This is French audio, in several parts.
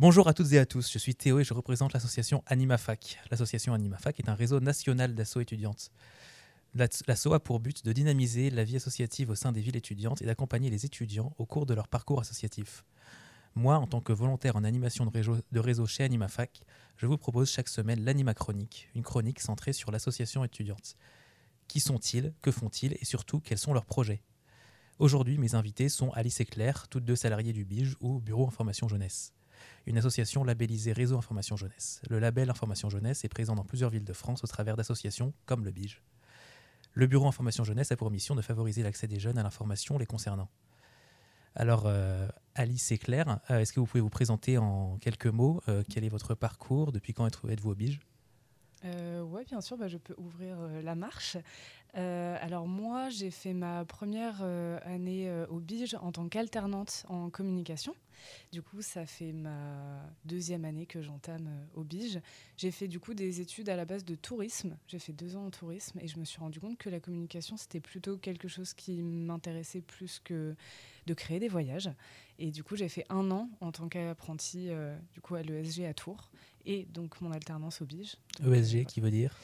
Bonjour à toutes et à tous, je suis Théo et je représente l'association AnimaFac. L'association AnimaFac est un réseau national d'assauts étudiantes. L'asso a pour but de dynamiser la vie associative au sein des villes étudiantes et d'accompagner les étudiants au cours de leur parcours associatif. Moi, en tant que volontaire en animation de réseau, chez AnimaFac, je vous propose chaque semaine l'Anima Chronique, une chronique centrée sur l'association étudiante. Qui sont-ils? Que font-ils? Et surtout, quels sont leurs projets? Aujourd'hui, mes invités sont Alice et Claire, toutes deux salariées du BIGE ou Bureau Information Jeunesse une association labellisée Réseau Information Jeunesse. Le label Information Jeunesse est présent dans plusieurs villes de France au travers d'associations comme le BIGE. Le Bureau Information Jeunesse a pour mission de favoriser l'accès des jeunes à l'information les concernant. Alors, euh, Alice et Claire, euh, est-ce que vous pouvez vous présenter en quelques mots euh, Quel est votre parcours Depuis quand êtes-vous au BIGE? Oui, bien sûr, bah, je peux ouvrir la marche. Euh, alors moi, j'ai fait ma première euh, année euh, au BIGE en tant qu'alternante en communication. Du coup, ça fait ma deuxième année que j'entame au BIGE. J'ai fait du coup des études à la base de tourisme. J'ai fait deux ans en tourisme et je me suis rendu compte que la communication, c'était plutôt quelque chose qui m'intéressait plus que de créer des voyages. Et du coup, j'ai fait un an en tant qu'apprenti du coup à l'ESG à Tours et donc mon alternance au BIGE. ESG qui veut dire?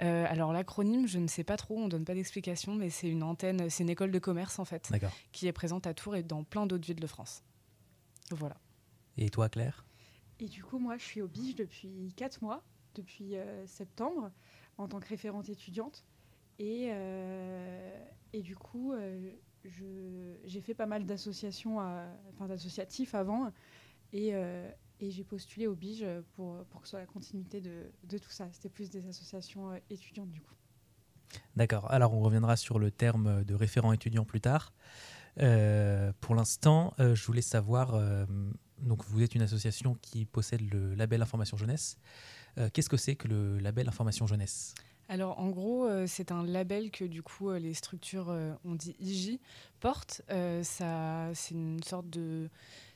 Euh, alors l'acronyme, je ne sais pas trop, on donne pas d'explication, mais c'est une antenne, c'est une école de commerce en fait, qui est présente à Tours et dans plein d'autres villes de France. Voilà. Et toi, Claire? Et du coup, moi, je suis au BIGE depuis 4 mois, depuis euh, septembre, en tant que référente étudiante. Et, euh, et du coup, j'ai fait pas mal d'associations, enfin d'associatifs avant. Et, et j'ai postulé au BIGE pour, que ce soit la continuité de, tout ça. C'était plus des associations euh, étudiantes du coup. D'accord. Alors on reviendra sur le terme de référent étudiant plus tard. Euh, pour l'instant, euh, je voulais savoir, donc vous êtes une association qui possède le label Information Jeunesse. Qu'est-ce que c'est que le label Information Jeunesse? Alors en gros, c'est un label que du coup les structures, on dit IJ, portent. c'est une sorte de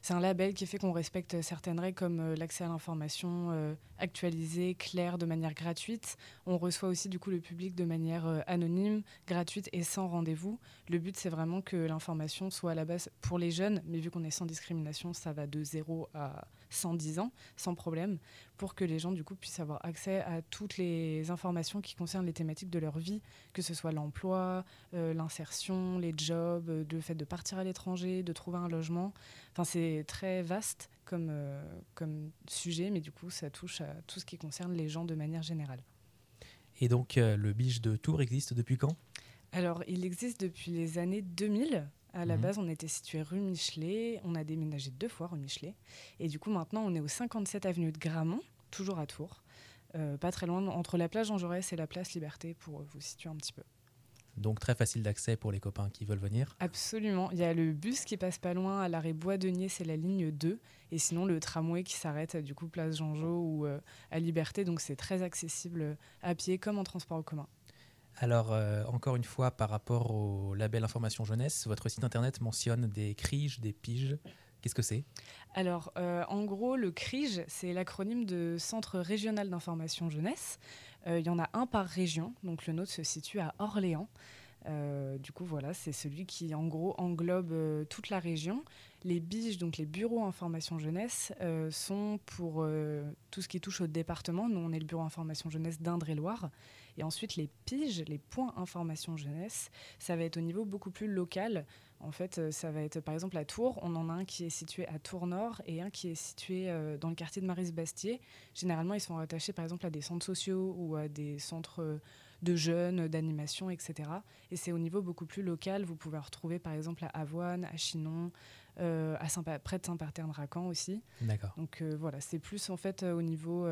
c'est un label qui fait qu'on respecte certaines règles comme euh, l'accès à l'information euh, actualisée, claire, de manière gratuite. On reçoit aussi du coup le public de manière euh, anonyme, gratuite et sans rendez-vous. Le but c'est vraiment que l'information soit à la base pour les jeunes, mais vu qu'on est sans discrimination, ça va de 0 à 110 ans sans problème, pour que les gens du coup puissent avoir accès à toutes les informations qui concernent les thématiques de leur vie, que ce soit l'emploi, l'insertion, les jobs, le fait de partir à l'étranger, de trouver un logement. Enfin, c'est très vaste comme, euh, comme sujet, mais du coup, ça touche à tout ce qui concerne les gens de manière générale. Et donc, euh, le Biche de Tours existe depuis quand? Alors, il existe depuis les années 2000. À la mhm. base, on était situé rue Michelet. On a déménagé deux fois rue Michelet. Et du coup, maintenant, on est au 57 avenue de Gramont, toujours à Tours. Euh, pas très loin, entre la plage Jean Jaurès et la place Liberté, pour vous situer un petit peu. Donc très facile d'accès pour les copains qui veulent venir. Absolument. Il y a le bus qui passe pas loin à l'arrêt Bois-Denier, c'est la ligne 2. Et sinon le tramway qui s'arrête du coup place Jean-Jo ou euh, à Liberté. Donc c'est très accessible à pied comme en transport en commun. Alors, euh, encore une fois, par rapport au label Information Jeunesse, votre site internet mentionne des criges, des piges. Qu'est-ce que c'est? Alors, euh, en gros, le CRIGE, c'est l'acronyme de Centre régional d'information jeunesse. Euh, il y en a un par région, donc le nôtre se situe à Orléans. Du coup, voilà, c'est celui qui, en gros, englobe toute la région. Les BIGE, donc les bureaux information jeunesse, sont pour tout ce qui touche au département. Nous, on est le bureau information jeunesse d'Indre-et-Loire. Et ensuite, les PIGE, les points information jeunesse, ça va être au niveau beaucoup plus local. En fait, euh, ça va être par exemple à Tours, on en a un qui est situé à Tours Nord et un qui est situé euh, dans le quartier de Maris-Bastier. Généralement, ils sont rattachés par exemple à des centres sociaux ou à des centres euh, de jeunes, d'animation, etc. Et c'est au niveau beaucoup plus local. Vous pouvez retrouver par exemple à Avoine, à Chinon, à Saint près de Saint-Parthène-Racan aussi. D'accord. Donc voilà, c'est plus en fait au niveau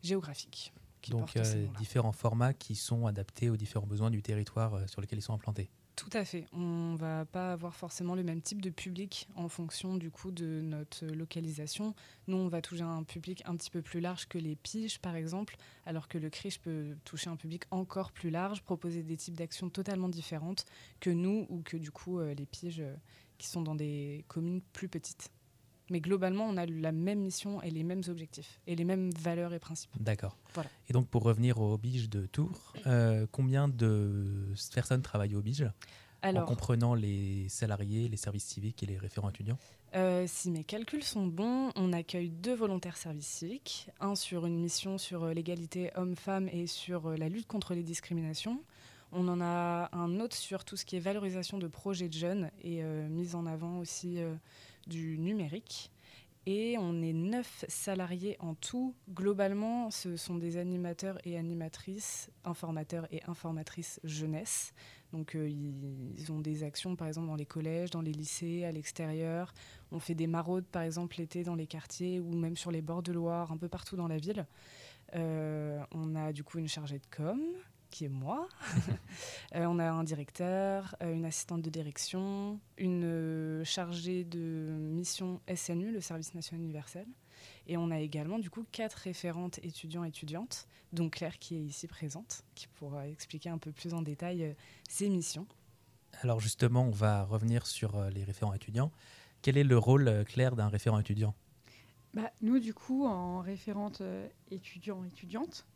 géographique. Donc différents formats qui sont adaptés aux différents besoins du territoire sur lequel ils sont implantés. Tout à fait. On va pas avoir forcément le même type de public en fonction du coup de notre localisation. Nous, on va toucher un public un petit peu plus large que les piges, par exemple, alors que le CRIche peut toucher un public encore plus large, proposer des types d'actions totalement différentes que nous ou que du coup euh, les piges euh, qui sont dans des communes plus petites. Mais globalement, on a la même mission et les mêmes objectifs et les mêmes valeurs et principes. D'accord. Et donc, pour revenir au BIGE de Tours, euh, combien de personnes travaillent au BIGE en comprenant les salariés, les services civiques et les référents étudiants? euh, Si mes calculs sont bons, on accueille deux volontaires services civiques, un sur une mission sur euh, l'égalité homme-femme et sur la lutte contre les discriminations. On en a un autre sur tout ce qui est valorisation de projets de jeunes et mise en avant aussi du numérique. Et on est neuf salariés en tout. Globalement, ce sont des animateurs et animatrices, informateurs et informatrices jeunesse. Donc euh, ils ont des actions par exemple dans les collèges, dans les lycées, à l'extérieur. On fait des maraudes par exemple l'été dans les quartiers ou même sur les bords de Loire, un peu partout dans la ville. Euh, on a du coup une chargée de com qui est moi. Euh, on a un directeur, une assistante de direction, une chargée de mission SNU, le service national universel. Et on a également du coup quatre référentes étudiants-étudiantes, dont Claire qui est ici présente, qui pourra expliquer un peu plus en détail euh, ses missions. Alors justement, on va revenir sur euh, les référents étudiants. Quel est le rôle, euh, Claire, d'un référent étudiant? Bah, Nous, du coup, en référente étudiant-étudiante,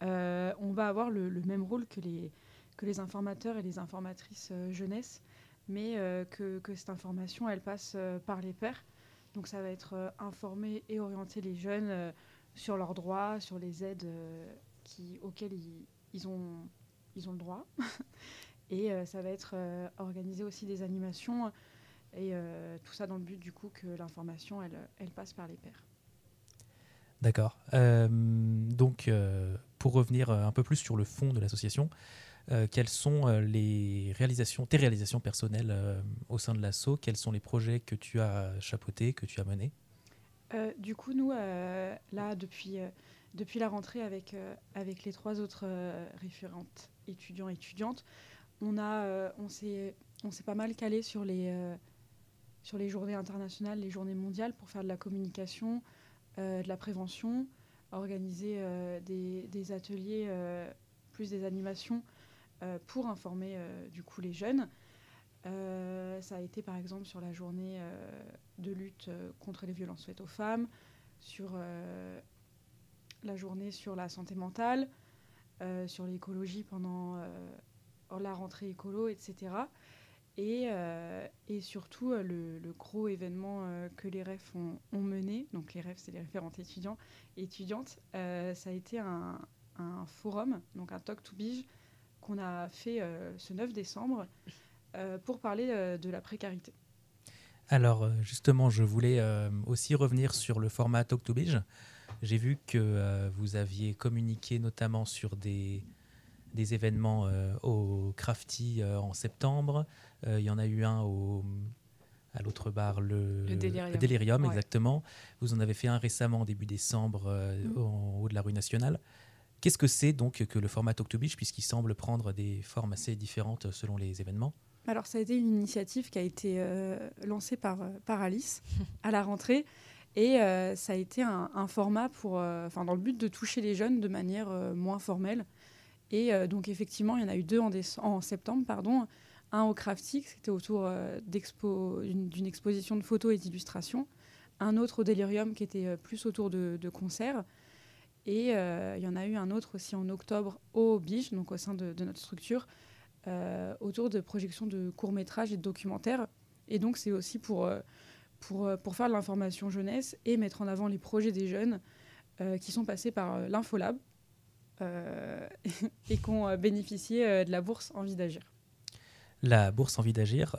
on va avoir le, même rôle que les, que les informateurs et les informatrices jeunesse, mais que, que, cette information, elle passe par les pairs. Donc ça va être euh, informer et orienter les jeunes euh, sur leurs droits, sur les aides euh, qui, auxquelles ils, ont, ils ont le droit. et ça va être organiser aussi des animations et tout ça dans le but du coup que l'information elle, elle passe par les pairs. D'accord. donc, pour revenir un peu plus sur le fond de l'association, euh, quelles sont euh, les réalisations, tes réalisations personnelles euh, au sein de l'ASSO? Quels sont les projets que tu as chapeautés, que tu as menés? Du coup, nous, là, depuis, depuis la rentrée avec, avec les trois autres référentes étudiants et étudiantes, on, a, on s'est pas mal calé sur les, sur les journées internationales, les journées mondiales pour faire de la communication, de la prévention, organiser des, des, ateliers, plus des animations euh, pour informer euh, du coup les jeunes. Euh, ça a été par exemple sur la journée de lutte contre les violences faites aux femmes, sur la journée sur la santé mentale, sur l'écologie pendant la rentrée écolo, etc. Et, et, surtout, le, gros événement que les REF ont, mené, donc les REF, c'est les référentes étudiants et étudiantes, ça a été un, forum, donc un talk to Bige, qu'on a fait euh, ce 9 décembre euh, pour parler euh, de la précarité. Alors justement, je voulais aussi revenir sur le format Talk to Beige. J'ai vu que vous aviez communiqué notamment sur des, des événements au Crafty en septembre. Il y en a eu un au, à l'autre bar, le, le Délirium, exactement. Vous en avez fait un récemment, début décembre, mmh. en haut de la rue nationale. Qu'est-ce que c'est donc que le format Talk to Beach, puisqu'il semble prendre des formes assez différentes selon les événements Alors, ça a été une initiative qui a été euh, lancée par, euh, par Alice à la rentrée. Et euh, ça a été un, format pour, dans le but de toucher les jeunes de manière moins formelle. Et donc, effectivement, il y en a eu deux en, septembre. Pardon. Un au Crafty, c'était autour d'une exposition de photos et d'illustrations. Un autre au Delirium, qui était plus autour de, concerts. Et euh, il y en a eu un autre aussi en octobre au BIJ, donc au sein de, notre structure, euh, autour de projections de courts-métrages et de documentaires. Et donc, c'est aussi euh, pour, pour faire de l'information jeunesse et mettre en avant les projets des jeunes qui sont passés par l'Infolab et qui ont bénéficié de la bourse Envie d'agir. La bourse Envie d'agir,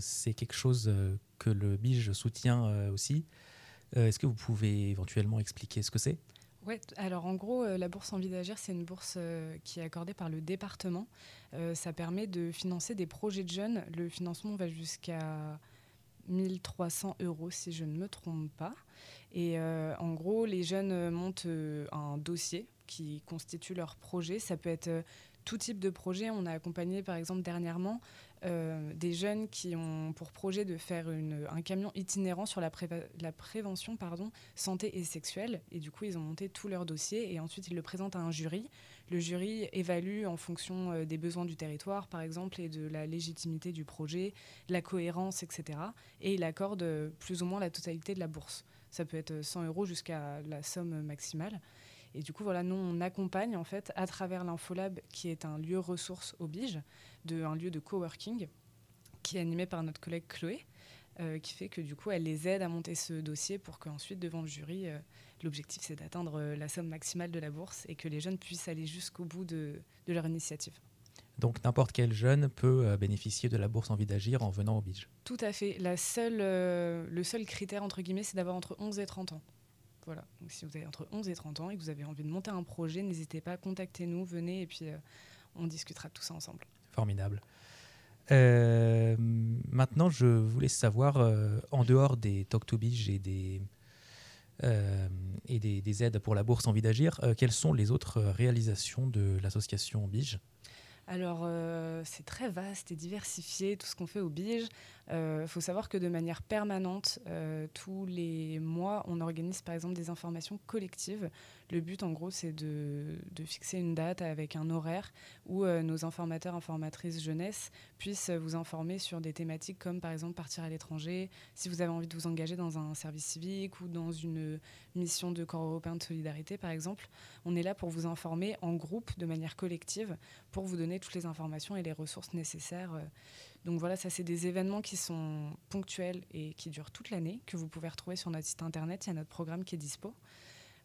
c'est quelque chose que le BIJ soutient aussi. Est-ce que vous pouvez éventuellement expliquer ce que c'est? Ouais, alors en gros, euh, la bourse Envie d'agir, c'est une bourse euh, qui est accordée par le département. Euh, ça permet de financer des projets de jeunes. Le financement va jusqu'à 1300 euros, si je ne me trompe pas. Et en gros, les jeunes montent un dossier qui constitue leur projet. Ça peut être tout type de projet. On a accompagné, par exemple, dernièrement, euh, des jeunes qui ont pour projet de faire un camion itinérant sur la, prévention pardon, santé et sexuelle. Et du coup, ils ont monté tout leur dossier et ensuite ils le présentent à un jury. Le jury évalue en fonction euh, des besoins du territoire, par exemple, et de la légitimité du projet, la cohérence, etc. Et il accorde euh, plus ou moins la totalité de la bourse. Ça peut être 100 euros jusqu'à la somme maximale. Et du coup, voilà, nous, on accompagne en fait à travers l'Infolab, qui est un lieu ressource au Bige, de, un lieu de coworking, qui est animé par notre collègue Chloé, euh, qui fait que du coup, elle les aide à monter ce dossier pour qu'ensuite, devant le jury, euh, l'objectif c'est d'atteindre euh, la somme maximale de la bourse et que les jeunes puissent aller jusqu'au bout de, de leur initiative. Donc n'importe quel jeune peut bénéficier de la bourse Envie d'agir en venant au BIJ. Tout à fait. La seule, le seul critère, entre guillemets, c'est d'avoir entre 11 et 30 ans. Voilà. Donc si vous avez entre 11 et 30 ans et que vous avez envie de monter un projet, n'hésitez pas, contactez-nous, venez et puis on discutera de tout ça ensemble. Formidable. Euh, maintenant, je voulais savoir, euh, en dehors des Talk to et des, euh, et des, aides pour la bourse Envie d'agir, quelles sont les autres réalisations de l'association Bige alors, c'est très vaste et diversifié tout ce qu'on fait au Bige. Il faut savoir que de manière permanente, tous les mois, on organise par exemple des informations collectives le but, en gros, c'est de, fixer une date avec un horaire où euh, nos informateurs, informatrices jeunesse puissent vous informer sur des thématiques comme, par exemple, partir à l'étranger, si vous avez envie de vous engager dans un service civique ou dans une mission de corps européen de solidarité, par exemple. On est là pour vous informer en groupe, de manière collective, pour vous donner toutes les informations et les ressources nécessaires. Euh. Donc voilà, ça c'est des événements qui sont ponctuels et qui durent toute l'année, que vous pouvez retrouver sur notre site internet. Il y a notre programme qui est dispo.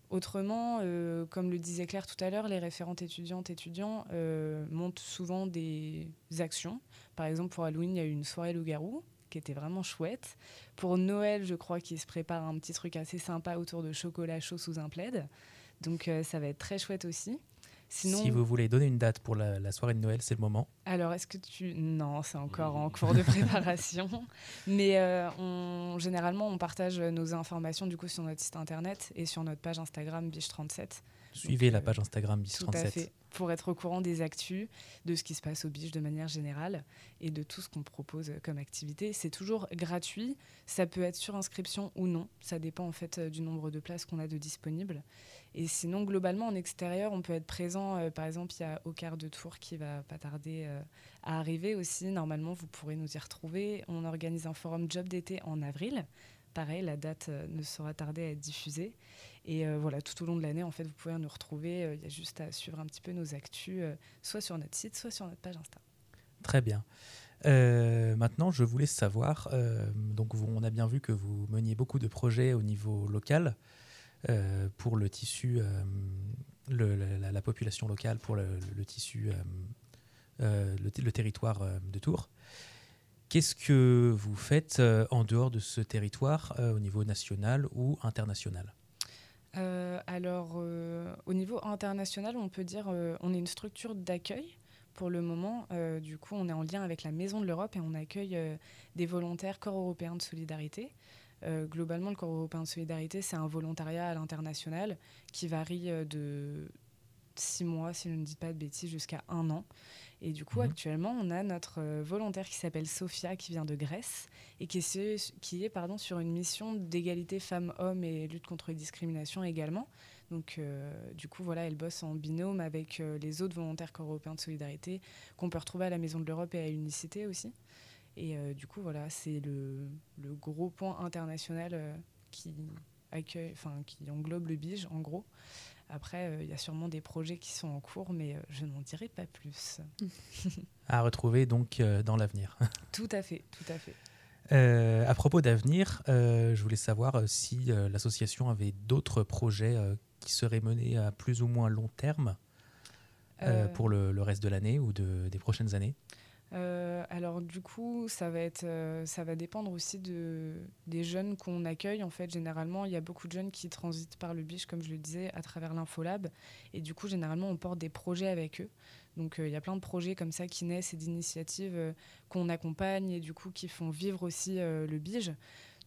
Autrement, euh, comme le disait Claire tout à l'heure, les référentes étudiantes étudiants euh, montent souvent des actions. Par exemple, pour Halloween, il y a eu une soirée loup-garou qui était vraiment chouette. Pour Noël, je crois qu'il se prépare un petit truc assez sympa autour de chocolat chaud sous un plaid. Donc ça va être très chouette aussi. Si vous voulez donner une date pour la, soirée de Noël, c'est le moment. Alors, est-ce que tu... Non, c'est encore en cours de préparation. Mais euh, on... généralement, on partage nos informations du coup sur notre site internet et sur notre page Instagram Biche37. Suivez la euh, page Instagram Biche37. Tout à fait pour être au courant des actus, de ce qui se passe au Biche de manière générale et de tout ce qu'on propose comme activité. C'est toujours gratuit, ça peut être sur inscription ou non, ça dépend en fait euh, du nombre de places qu'on a de disponibles. Et sinon, globalement, en extérieur, on peut être présent. Euh, par exemple, il y a Au quart de Tour qui va pas tarder euh, à arriver aussi. Normalement, vous pourrez nous y retrouver. On organise un forum job d'été en avril. Pareil, la date ne sera tardée à être diffusée. Et euh, voilà, tout au long de l'année, en fait, vous pouvez nous retrouver. Euh, il y a juste à suivre un petit peu nos actus, euh, soit sur notre site, soit sur notre page Insta. Très bien. maintenant, je voulais savoir, donc on a bien vu que vous meniez beaucoup de projets au niveau local pour le tissu, la, population locale, pour le, tissu, le, territoire de Tours. Qu'est-ce que vous faites en dehors de ce territoire au niveau national ou international? Alors, euh, au niveau international, on peut dire euh, on est une structure d'accueil pour le moment. du coup, on est en lien avec la Maison de l'Europe et on accueille des volontaires corps européens de solidarité. globalement, le corps européen de solidarité, c'est un volontariat à l'international qui varie de six mois, si je ne dis pas de bêtises, jusqu'à un an. Et du coup, mhm. actuellement, on a notre euh, volontaire qui s'appelle Sophia, qui vient de Grèce, et qui est, qui est pardon, sur une mission d'égalité femmes-hommes et lutte contre les discriminations également. Donc, euh, du coup, voilà, elle bosse en binôme avec euh, les autres volontaires européens de solidarité qu'on peut retrouver à la Maison de l'Europe et à Unicité aussi. Et du coup, voilà, c'est le, le, gros point international qui accueille, enfin, qui englobe le BIGE, en gros. Après, euh, il y a sûrement des projets qui sont en cours, mais euh, je n'en dirai pas plus. à retrouver donc euh, dans l'avenir. tout à fait, tout à fait. à propos d'avenir, je voulais savoir si l'association avait d'autres projets qui seraient menés à plus ou moins long terme pour le, le, reste de l'année ou de, des prochaines années. Euh, alors du coup, ça va, être, euh, ça va dépendre aussi de, des jeunes qu'on accueille. En fait, généralement, il y a beaucoup de jeunes qui transitent par le biche, comme je le disais, à travers l'Infolab. Et du coup, généralement, on porte des projets avec eux. Donc euh, il y a plein de projets comme ça qui naissent et d'initiatives qu'on accompagne et du coup qui font vivre aussi le bige.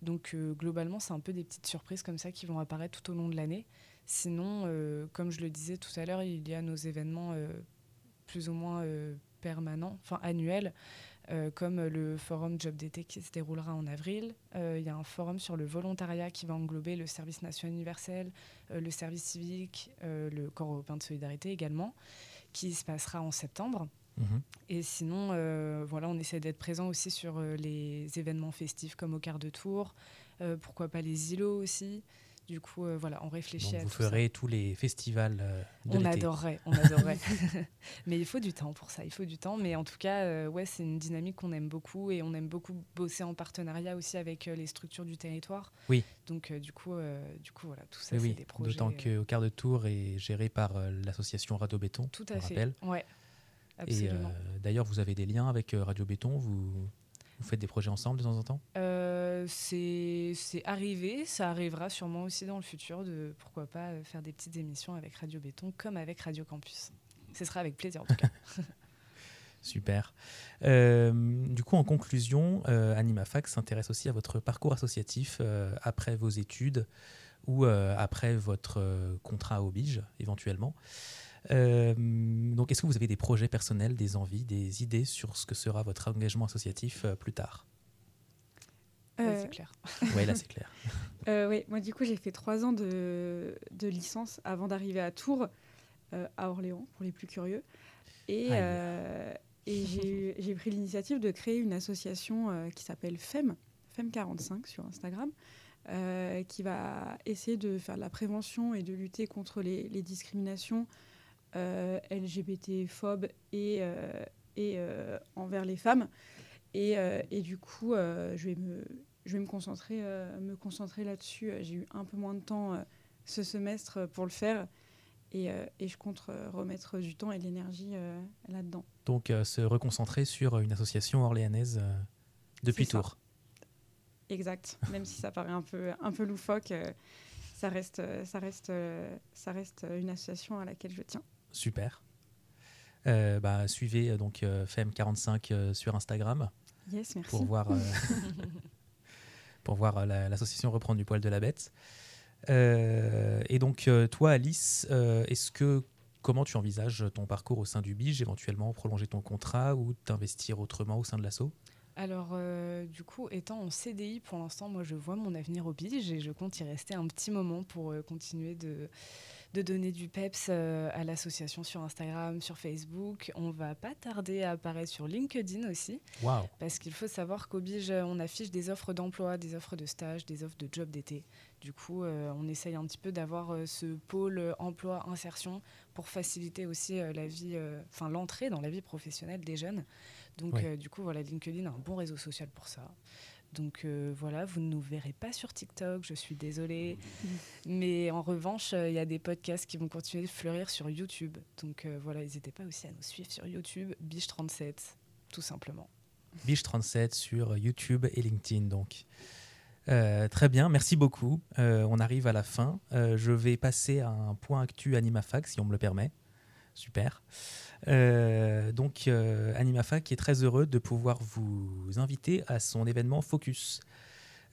Donc globalement, c'est un peu des petites surprises comme ça qui vont apparaître tout au long de l'année. Sinon, comme je le disais tout à l'heure, il y a nos événements plus ou moins permanent, enfin annuel, euh, comme le forum Job d'été qui se déroulera en avril. Euh, il y a un forum sur le volontariat qui va englober le service national universel, euh, le service civique, le corps européen de solidarité également, qui se passera en septembre. Mhm. Et sinon, voilà, on essaie d'être présent aussi sur les événements festifs comme au quart de tour, pourquoi pas les îlots aussi. Du coup, euh, voilà, on réfléchit Donc à vous tout ça. ferez tous les festivals euh, de On adorerait, on adorerait. mais il faut du temps pour ça, il faut du temps. Mais en tout cas, euh, ouais, c'est une dynamique qu'on aime beaucoup et on aime beaucoup bosser en partenariat aussi avec les structures du territoire. Oui. Donc du coup, du coup, voilà, tout ça, c'est oui, des projets. d'autant qu'au quart de tour est géré par l'association Radio Béton, tout on à fait. rappelle. Ouais. Absolument. d'ailleurs, vous avez des liens avec Radio Béton, vous, vous faites des projets ensemble de temps en temps? Euh, c'est arrivé, ça arrivera sûrement aussi dans le futur de pourquoi pas euh, faire des petites émissions avec Radio Béton comme avec Radio Campus. Ce sera avec plaisir en tout cas. Super. Euh, du coup, en conclusion, euh, AnimaFac s'intéresse aussi à votre parcours associatif euh, après vos études ou après votre contrat au BIGE, éventuellement. Euh, donc, est-ce que vous avez des projets personnels, des envies, des idées sur ce que sera votre engagement associatif euh, plus tard? Euh, c'est clair. Oui, là, c'est clair. Euh, oui, moi du coup j'ai fait trois ans de, de licence avant d'arriver à Tours, euh, à Orléans pour les plus curieux. Et, euh, et j'ai pris l'initiative de créer une association euh, qui s'appelle FEM, FEM45 sur Instagram, euh, qui va essayer de faire de la prévention et de lutter contre les, les discriminations euh, LGBT-phobes et, euh, et euh, envers les femmes. Et, euh, et du coup, euh, je vais me, je vais me concentrer, euh, me concentrer là-dessus. Euh, J'ai eu un peu moins de temps euh, ce semestre euh, pour le faire et, euh, et je compte euh, remettre du temps et de l'énergie euh, là-dedans. Donc, euh, se reconcentrer sur une association orléanaise euh, depuis. Tours. Exact. Même si ça paraît un peu, un peu loufoque, euh, ça reste, euh, ça, reste, euh, ça reste une association à laquelle je tiens. Super. Euh, bah, suivez euh, donc euh, FEM45 euh, sur Instagram. Yes, merci. pour voir, euh, pour voir euh, la- l'association reprendre du poil de la bête. Euh, et donc, euh, toi, Alice, euh, est-ce que comment tu envisages ton parcours au sein du BIGE, éventuellement prolonger ton contrat ou t'investir autrement au sein de l'asso? Alors, euh, du coup, étant en CDI pour l'instant, moi, je vois mon avenir au BIGE et je compte y rester un petit moment pour euh, continuer de, de donner du peps euh, à l'association sur Instagram, sur Facebook. On va pas tarder à apparaître sur LinkedIn aussi, parce qu'il faut savoir qu'au BIGE, on affiche des offres d'emploi, des offres de stage, des offres de job d'été. Du coup, euh, on essaye un petit peu d'avoir euh, ce pôle euh, emploi-insertion pour faciliter aussi euh, la vie, euh, enfin l'entrée dans la vie professionnelle des jeunes. Donc, euh, du coup, voilà, LinkedIn a un bon réseau social pour ça. Donc euh, voilà, vous ne nous verrez pas sur TikTok, je suis désolée. Mais en revanche, euh, il y a des podcasts qui vont continuer de fleurir sur YouTube. Donc euh, voilà, n'hésitez pas aussi à nous suivre sur YouTube, Biche37, tout simplement. BIGE37 sur YouTube et LinkedIn, donc. Très bien, merci beaucoup. On arrive à la fin. Je vais passer à un point actu AnimaFac, si on me le permet. Super. Euh, donc, euh, AnimaFac est très heureux de pouvoir vous inviter à son événement Focus.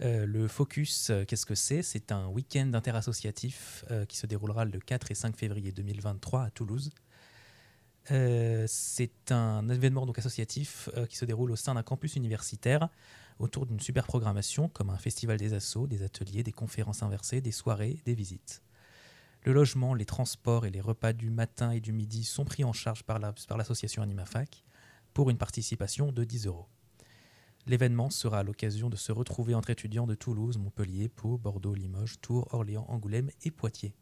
Euh, le Focus, qu'est-ce que c'est? C'est un week-end interassociatif qui se déroulera le 4 et 5 février 2023 à Toulouse. C'est un événement donc associatif qui se déroule au sein d'un campus universitaire autour d'une super programmation comme un festival des assos, des ateliers, des conférences inversées, des soirées, des visites. Le logement, les transports et les repas du matin et du midi sont pris en charge par la- par l'association AnimaFac pour une participation de 10 euros. L'événement sera l'occasion de se retrouver entre étudiants de Toulouse, Montpellier, Pau, Bordeaux, Limoges, Tours, Orléans, Angoulême et Poitiers.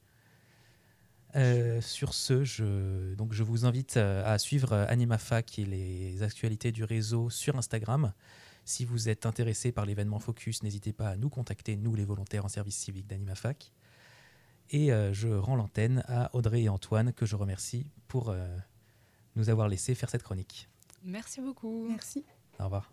Euh, sur ce, je, vous invite euh, à suivre AnimaFac et les actualités du réseau sur Instagram. Si vous êtes intéressé par l'événement Focus, n'hésitez pas à nous contacter, nous les volontaires en service civique d'AnimaFac. Et euh, je rends l'antenne à Audrey et Antoine, que je remercie pour euh, nous avoir laissé faire cette chronique. Merci beaucoup. Merci. Au revoir.